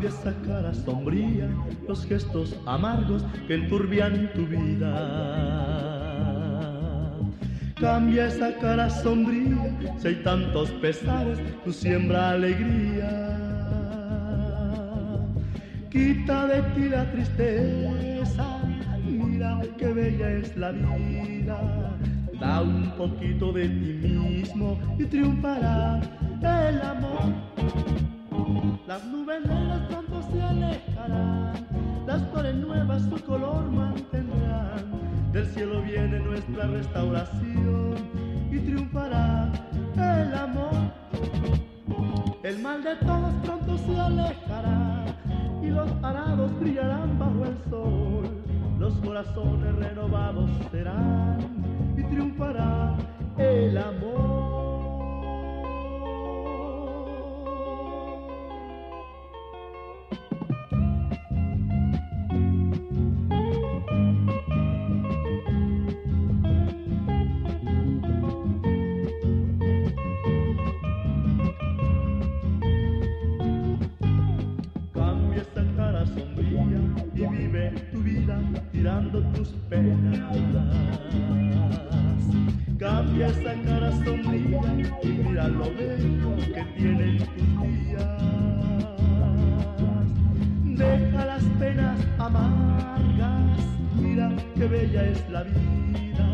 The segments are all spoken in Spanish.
Cambia esa cara sombría, los gestos amargos que enturbian tu vida. Cambia esa cara sombría, si hay tantos pesares, tú siembra alegría. Quita de ti la tristeza, mira qué bella es la vida. Da un poquito de ti mismo y triunfará el amor. Las nubes negras pronto se alejarán, las flores nuevas su color mantendrán. Del cielo viene nuestra restauración y triunfará el amor. El mal de todos pronto se alejará y los arados brillarán bajo el sol. Los corazones renovados serán Cambia esa cara sombría y mira lo bello que tienen tus días. Deja las penas amargas, mira qué bella es la vida.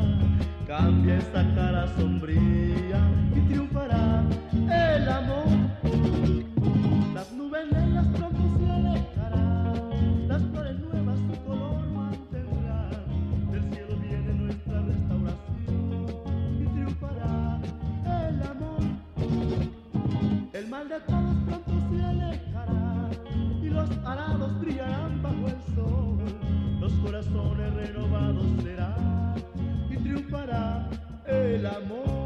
Cambia esa cara sombría y triunfará el amor. El mal de todos pronto se alejará y los arados brillarán bajo el sol. Los corazones renovados serán y triunfará el amor.